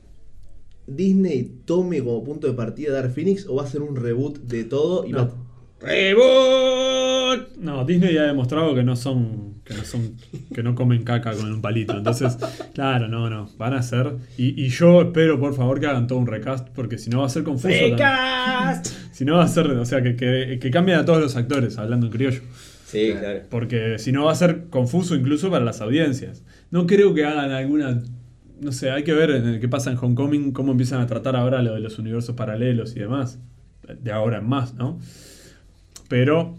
Disney tome como punto de partida Dark Phoenix o va a ser un reboot de todo? Y No. va- ¡Reboot! No, Disney ha demostrado que no son, que no son, que no comen caca con un palito. Entonces, claro, no, no, van a hacer. Y, y yo espero, por favor, que hagan todo un recast, porque si no va a ser confuso. ¡Recast! Si no va a ser, o sea, que, que, que cambien a todos los actores, hablando en criollo. Sí, claro. Porque si no va a ser confuso incluso para las audiencias. No creo que hagan alguna. No sé, hay que ver en el que pasa en Homecoming cómo empiezan a tratar ahora lo de los universos paralelos y demás. De ahora en más, ¿no? Pero.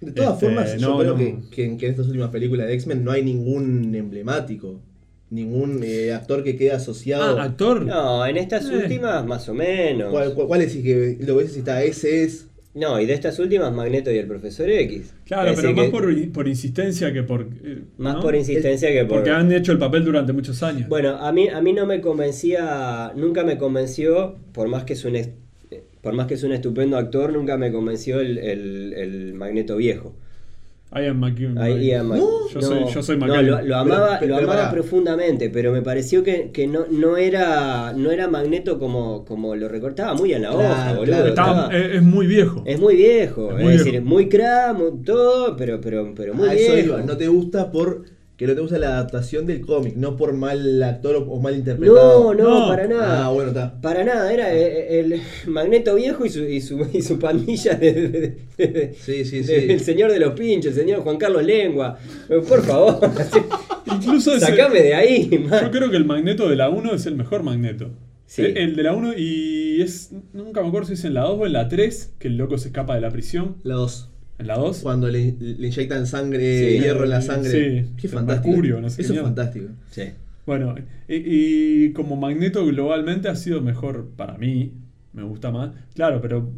De todas Este, formas, yo creo no. Que, que en, que en estas últimas películas de X-Men no hay ningún emblemático. Ningún eh, actor que quede asociado. Ah, actor. No, en estas Eh. últimas más o menos. ¿Cuál, cuál, cuál es el que lo ves si está ese es? No, y de estas últimas Magneto y el Profesor X. Claro, pero más que- por, por insistencia que por. eh, más ¿no? por insistencia que por... Porque han hecho el papel durante muchos años. Bueno, a mí, a mí no me convencía, nunca me convenció, por más que es un, est- por más que es un estupendo actor, nunca me convenció el, el- el Magneto viejo. Ian. Ahí, Ian Mc- Yo soy- yo soy no, lo, lo amaba, Pero- lo pero amaba profundamente, pero me pareció que, que no, no era no era Magneto como, como lo recortaba muy en la hoja, Claro, boludo. claro. Estaba- es, es muy viejo. es muy viejo, Es es, muy decir, viejo. muy crack, muy todo, pero, pero, pero muy A eso viejo. iba, no te gusta por que no te gusta la adaptación del cómic, no por mal actor o- o mal interpretado. no, no, No. para nada. Ah, bueno, está. Para nada, era eh, el, Magneto viejo y su, y su, y su pandilla de, de- de- Sí, sí, de- sí. El señor de los pinches, el señor Juan Carlos Lengua. Eh, Por favor, Incluso ese- sacame de ahí, man. Yo creo que el magneto de la 1 es el mejor magneto. Sí. El, de la 1 y es. Nunca me acuerdo si es en la 2 o en la 3 que el loco se escapa de la prisión. La dos. ¿En la 2? Cuando le, le inyectan sangre, Sí. hierro en la sangre. Sí. Qué El fantástico. mercurio, no sé qué Eso es fantástico. Sí. Bueno, y, y como magneto globalmente ha sido mejor para mí. Me gusta más. Claro, pero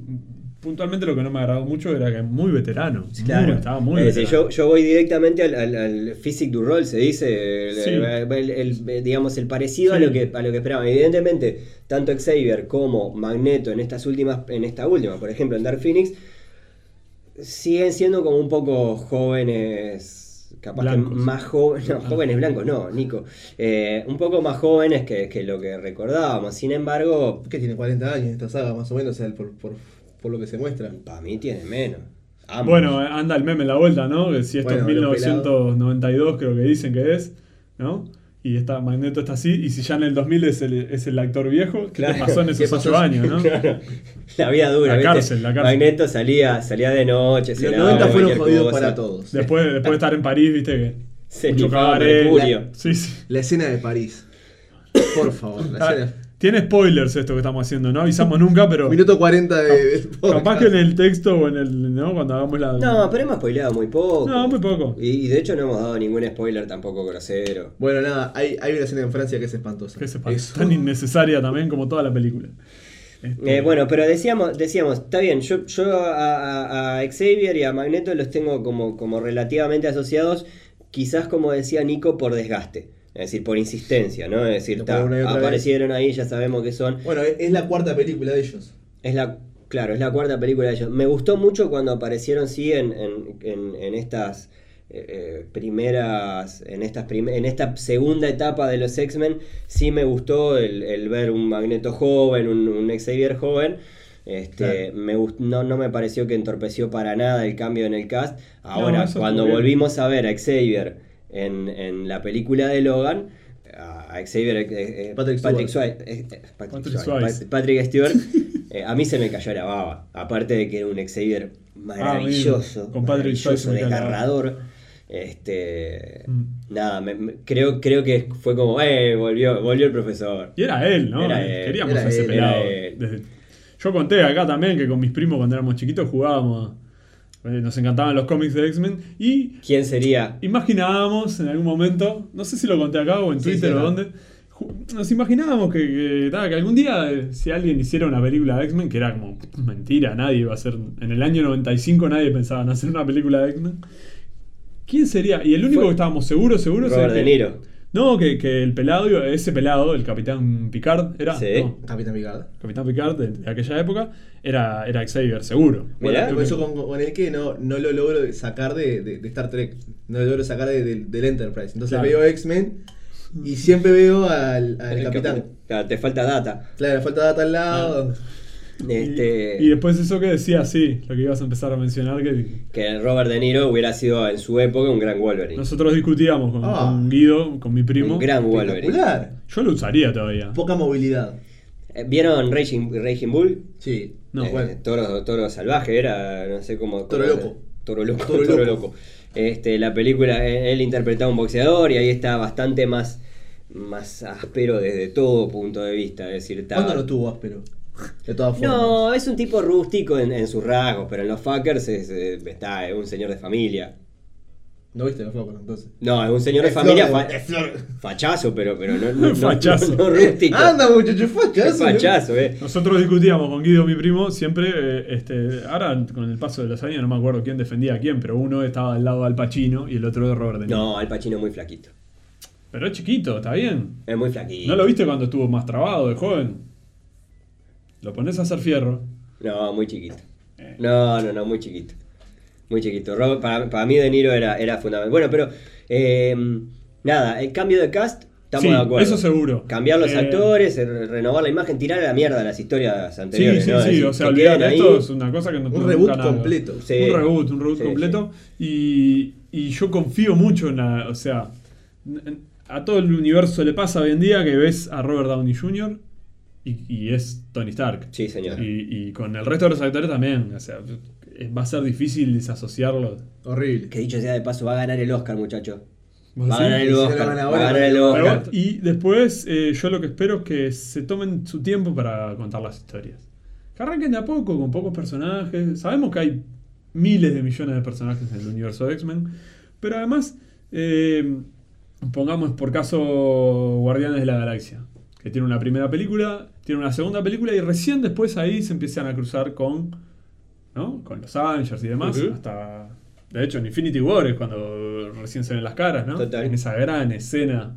puntualmente lo que no me agradó mucho era que es muy veterano. Claro. Muy- estaba muy Es decir, veterano. yo, yo voy directamente al, al, al physique du rol, se dice, el, Sí. el- el- el- digamos, el parecido a lo que a lo que esperaban. Evidentemente, tanto Xavier como Magneto en estas últimas, en esta última, por ejemplo, en Dark Phoenix, siguen siendo como un poco jóvenes, capaz Blancos. que más jóvenes, no, Ah. jóvenes blancos, no, Nico, Eh, un poco más jóvenes que, que lo que recordábamos. Sin embargo, Que tiene 40 años esta saga, más o menos, o sea, por, por, por lo que se muestra. para mí tiene menos. Ambos. Bueno, anda el meme en la vuelta, ¿no? Si esto Bueno, es los 1992, creo que dicen que es, ¿no? Y está, Magneto está así, y si ya en el 2000 es el, es el actor viejo, ¿qué Claro. te pasó en ¿Qué esos? 8 años, no? La vida dura, La ¿viste? cárcel, la cárcel. Magneto salía, salía de noche, Los lavaba 90 fueron jodidos cosa. para todos. Después, después de estar en París, viste que. Se mucho cabaret. Mercurio. Sí, sí. La escena de París. Por favor, la Ah, escena. Tiene spoilers esto que estamos haciendo, no avisamos nunca, pero. Minuto 40 de. Capaz podcast. que en el texto o en el. ¿no? Cuando hagamos la. No, pero hemos spoileado muy poco. No, muy poco. Y, y de hecho no hemos dado ningún spoiler tampoco grosero. Bueno, nada, hay, hay una escena en Francia que es espantosa. Que sepa, Eso. tan innecesaria también como toda la película. Este, Eh, bueno, pero decíamos, decíamos, está bien, yo, yo a, a- a Xavier y a Magneto los tengo como, como relativamente asociados, quizás como decía Nico, por desgaste. Es decir, por insistencia, ¿no? Es decir, ta, aparecieron ahí, ya sabemos que son. Bueno, es, la cuarta película de ellos. Es la, claro, es la cuarta película de ellos. Me gustó mucho cuando aparecieron, sí, en, en, en- en estas eh, eh, primeras, en, estas prim- en esta segunda etapa de los X-Men, sí me gustó el, el ver un Magneto joven, un, un Xavier joven. Este, Claro. me no, no me pareció que entorpeció para nada el cambio en el cast. Ahora, cuando volvimos a ver a Xavier en, en la película de Logan, a Xavier, eh, eh, Patrick Patrick, Stewart. Swayze, eh, Patrick Patrick Stewart, eh, a mí se me cayó la baba. Aparte de que era un Xavier maravilloso, Ah, con Patrick maravilloso, desgarrador. Este, Mm. nada, me- me- creo, creo que fue como, eh, volvió, volvió el profesor. Y era él, ¿no? Era él, Queríamos era a ese él, pelado. era él. desde- Yo conté acá también que con mis primos cuando éramos chiquitos jugábamos. Eh, Nos encantaban los cómics de X-Men. Y ¿Quién sería? imaginábamos en algún momento, no sé si lo conté acá o en Sí, Twitter sí, o dónde. Nos imaginábamos que, que, que algún día, eh, si alguien hiciera una película de X-Men, que era como mentira, nadie iba a hacer. En el año 95 nadie pensaba en hacer una película de X-Men. ¿Quién sería? Y el único Fue- que estábamos seguros, seguros Robert es De Niro. No, que, que el pelado, ese pelado, el capitán Picard, era. Sí. No, Capitán Picard. capitán Picard de, de aquella época, era, era Xavier, seguro. Bueno, Mirá. por eso con, con el que no, no lo logro sacar de, de- de Star Trek. No lo logro sacar de- de- del Enterprise. Entonces Claro. veo X-Men y siempre veo al, capitán. cap- Claro, te falta data. Claro, falta data al lado. Este, Y, y después eso que decía, sí, lo que ibas a empezar a mencionar, que que Robert De Niro hubiera sido en su época un gran Wolverine. nosotros discutíamos con, Ah. con Guido, con mi primo. un gran Wolverine. Yo lo usaría todavía. Poca movilidad. Eh, ¿Vieron Raging, Raging Bull? Sí. No, Eh, bueno. toro, toro salvaje era, no sé cómo. Toro cómo- loco. Toro loco. Toro Toro, loco. loco. Este, la película, eh, él interpretaba a un boxeador y ahí está bastante más, más áspero desde todo punto de vista. Es decir, está- ¿Cuándo no tuvo áspero? De todas formas. No, es un tipo rústico en, en sus rasgos, pero en los fuckers es, eh, está, es un señor de familia. ¿No viste los flocos entonces? No, es un señor de Es familia flor, fa- es flor. fachazo, pero, pero no, no, Fachazo. no, no rústico. Anda, muchacho, Es fachazo. fachazo, eh. Nosotros discutíamos con Guido, mi primo, siempre, eh, este, ahora con el paso de los años no me acuerdo quién defendía a quién, pero uno estaba al lado de Al Pacino y el otro de Robert De Niro. No, Al Pacino es muy flaquito. Pero es chiquito, está bien. Es muy flaquito. ¿No lo viste cuando estuvo más trabado de joven? Lo pones a hacer fierro. No, muy chiquito. Eh. No, no, no, muy chiquito. Muy chiquito. Robert- para, para mí De Niro era, era fundamental. Bueno, pero eh, nada, el cambio de cast, estamos Sí, de acuerdo. eso seguro. Cambiar los Eh, actores, re- renovar la imagen, tirar a la mierda las historias Sí, anteriores. sí, ¿no? sí, Decir, o sea, ahí. esto es una cosa que no Un reboot nunca completo. Sí. Un reboot, un reboot Sí, completo. Y, y yo confío mucho en la. O sea, a todo el universo le pasa hoy en día que ves a Robert Downey Jr. y, y es Tony Stark. Sí, señor. Y, y con el resto de los actores también. O sea, va a ser difícil desasociarlo. Horrible. Que dicho sea de paso, va a ganar el Oscar, muchacho. ¿Vos Va a ganar el Oscar. Va a ganar el Oscar. y después eh, yo lo que espero es que se tomen su tiempo para contar las historias. Que arranquen de a poco, con pocos personajes. Sabemos que hay miles de millones de personajes en el universo de X-Men. Pero además, eh, pongamos por caso Guardianes de la Galaxia. Que tiene una primera película, tiene una segunda película y recién después ahí se empiezan a cruzar con, ¿no? con los Avengers y demás. Hasta, de hecho, en Infinity War es cuando recién se ven las caras, ¿no? Total. En esa gran escena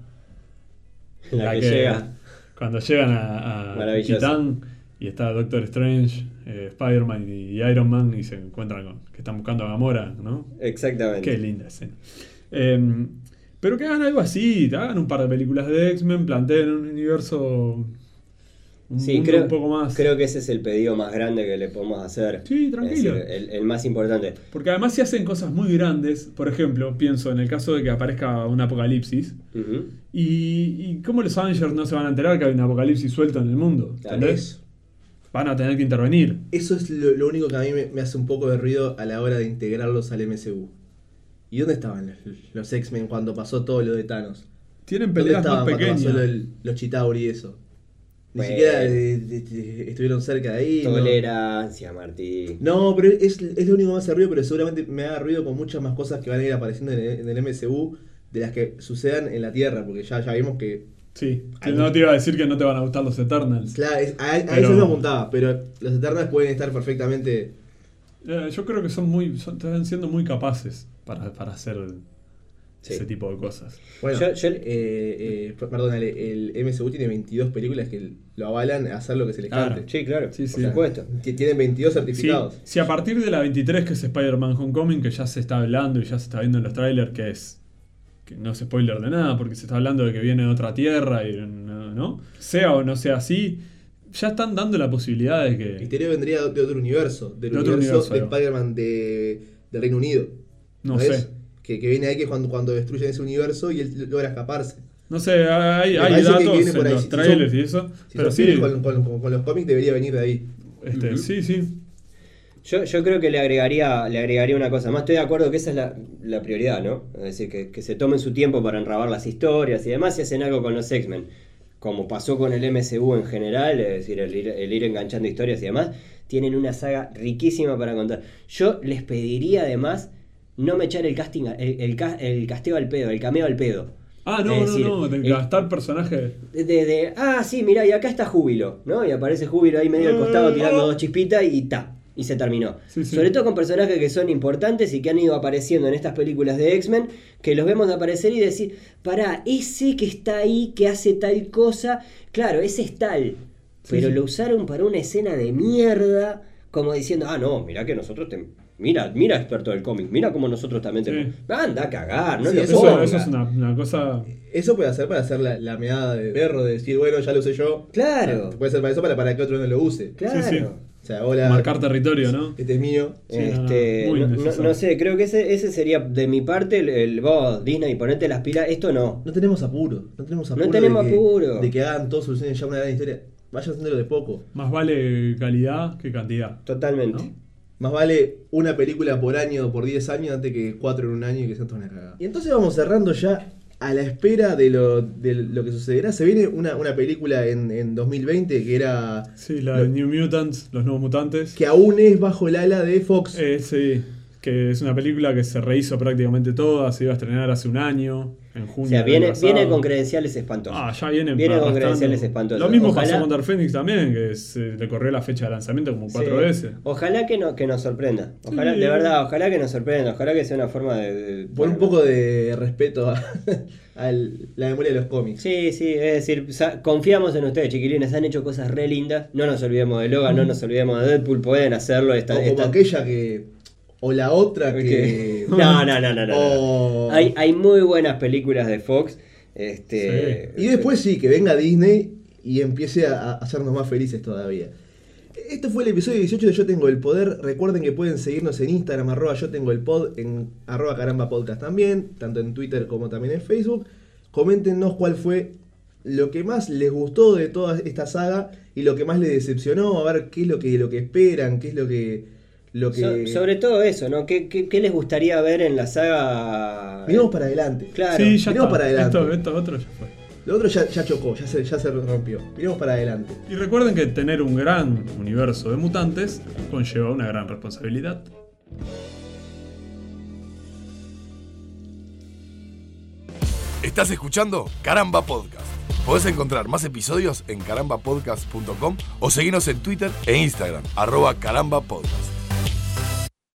La que llega. Cuando llegan a, a. Titán y está Doctor Strange, eh, Spider-Man y Iron Man y se encuentran con que están buscando a Gamora, ¿no? Exactamente. Qué linda escena. Em, pero que hagan algo así, hagan un par de películas de X-Men, planteen un universo un Sí, creo, un poco más. creo que ese es el pedido más grande que le podemos hacer. Sí, tranquilo. Es decir, el, el más importante. Porque además si hacen cosas muy grandes, por ejemplo, pienso en el caso de que aparezca un apocalipsis, y, y cómo los Avengers no se van a enterar que hay un apocalipsis suelto en el mundo. ¿entendés? Van a tener que intervenir. Eso es lo, lo único que a mí me, me hace un poco de ruido a la hora de integrarlos al MCU. ¿Y dónde estaban los, los X-Men cuando pasó todo lo de Thanos? Tienen ¿Dónde peleas más estaban cuando pequeñas. pasó lo los Chitauri y eso? Ni Bueno. siquiera de- de- estuvieron cerca de ahí. ¿no? Tolerancia, Martín. No, pero es, es lo único que me hace ruido, pero seguramente me haga ruido con muchas más cosas que van a ir apareciendo en el, en el MCU de las que sucedan en la Tierra, porque ya, ya vimos que... Sí, no te iba a decir que no te van a gustar los Eternals. Claro, es- a, a Pero- eso me apuntaba, pero los Eternals pueden estar perfectamente... Eh, yo creo que son muy, son- están siendo muy capaces para, para hacer Sí. ese tipo de cosas. Bueno, Yo- yo- eh, eh, perdón, Ale, el MCU tiene 22 películas que lo avalan a hacer lo que se les Claro. cante. Sí, claro. Sí, por sí. supuesto. Tienen 22 Sí, certificados. si a partir de la 23 que es Spider-Man Homecoming, que ya se está hablando y ya se está viendo en los trailers, que es que no es spoiler de nada, porque se está hablando de que viene de otra tierra y no, ¿no? sea o no sea así, ya están dando la posibilidad de que Misterio vendría de otro universo, del De otro universo, universo, de. Spider-Man de, del Reino Unido. no sé. Que, que viene ahí que es cuando, cuando destruyen ese universo y él logra escaparse. No sé, hay, hay datos viene por en ahí, los si trailers son- y eso, Si pero sí, con, con- con- con los cómics debería venir de ahí. este, sí, sí. Yo, yo creo que le agregaría, le agregaría una cosa más. Estoy de acuerdo que esa es la, la prioridad, ¿no? Es decir, que, que se tomen su tiempo para enrabar las historias y demás y hacen algo con los X-Men. Como pasó con el MCU en general, es decir, el ir, el ir enganchando historias y demás, tienen una saga riquísima para contar. Yo les pediría además no me echar el casting, el, el, el casteo al pedo, el cameo al pedo. Ah, no, Es no, decir, no, de gastar personajes. de, de, ah, sí, mirá, y acá está Júbilo, ¿no? Y aparece Júbilo ahí medio al costado tirando dos chispitas y ta. Y se terminó. Sí, sí. Sobre todo con personajes que son importantes y que han ido apareciendo en estas películas de X-Men, que los vemos aparecer y decir, pará, ese que está ahí, que hace tal cosa, claro, ese es tal. pero sí. lo usaron para una escena de mierda, como diciendo, ah, no, mirá que nosotros te... Mira, mira experto del cómic, mira cómo nosotros también te... Sí. Anda a cagar, no Sí, lo Eso, eso es una, una cosa. Eso puede hacer para hacer la, la meada de perro, de decir, bueno, ya lo usé yo. Claro, Puede ser para eso, para, para que otro no lo use. claro. Sí, sí. O sea, hola, Marcar territorio, ¿no? este es mío. Sí, Este, no, no, no- no sé, creo que ese, ese sería de mi parte el, el vos, Disney, ponete las pilas. Esto no. No tenemos apuro, no tenemos apuro. tenemos de que, apuro. De que hagan todos soluciones ya una gran historia. Vayan haciéndolo de poco. Más vale calidad que cantidad. Totalmente. Más vale una película por año, por 10 años, antes que cuatro en un año y que sean toda una cagada. Y entonces vamos cerrando ya a la espera de lo, de lo que sucederá. Se viene una, una película en, en 2020 que era. Sí, la de New Mutants, los nuevos mutantes. que aún es bajo el ala de Fox. Eh, sí, que es una película que se rehizo prácticamente toda, se iba a estrenar hace un año, en junio. O sea, viene, viene con credenciales espantosos. Ah, ya vienen Viene con credenciales espantosos. Lo mismo Ojalá- pasó con Dark Phoenix también, que se le corrió la fecha de lanzamiento como cuatro Sí. veces. Ojalá que, no, que nos sorprenda. Ojalá, Sí. de verdad, ojalá que nos sorprenda. Ojalá que sea una forma de. de- Por un poco de respeto a, a la memoria de los cómics. Sí, sí, es decir, confiamos en ustedes, chiquilines. Han hecho cosas re lindas. No nos olvidemos de Logan, no nos olvidemos de Deadpool. Pueden hacerlo. Esta, o como esta- aquella que o la otra que... No, no, no, no. no. o- Hay, hay muy buenas películas de Fox. Este, Y después sí, que venga Disney y empiece a, a hacernos más felices todavía. Este fue el episodio 18 de Yo Tengo el Poder. Recuerden que pueden seguirnos en Instagram, arroba Yo Tengo el Pod, en arroba caramba podcast también, tanto en Twitter como también en Facebook. Coméntenos cuál fue lo que más les gustó de toda esta saga y lo que más les decepcionó, a ver qué es lo que, lo que esperan, qué es lo que... Lo que... So- sobre todo eso, ¿no? ¿Qué, qué, qué les gustaría ver en la saga? Miremos para adelante. Claro. sí, ya miremos está. para adelante. Esto, esto otro ya fue. Lo otro ya, ya chocó, ya se, ya se rompió. Miremos para adelante. Y recuerden que tener un gran universo de mutantes conlleva una gran responsabilidad. Estás escuchando Caramba Podcast. Podés encontrar más episodios en carambapodcast.com o seguirnos en Twitter e Instagram, arroba carambapodcast.